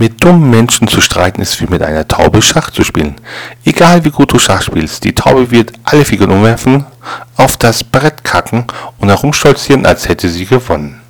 Mit dummen Menschen zu streiten ist wie mit einer Taube Schach zu spielen. Egal wie gut du Schach spielst, die Taube wird alle Figuren umwerfen, auf das Brett kacken und herumstolzieren, als hätte sie gewonnen.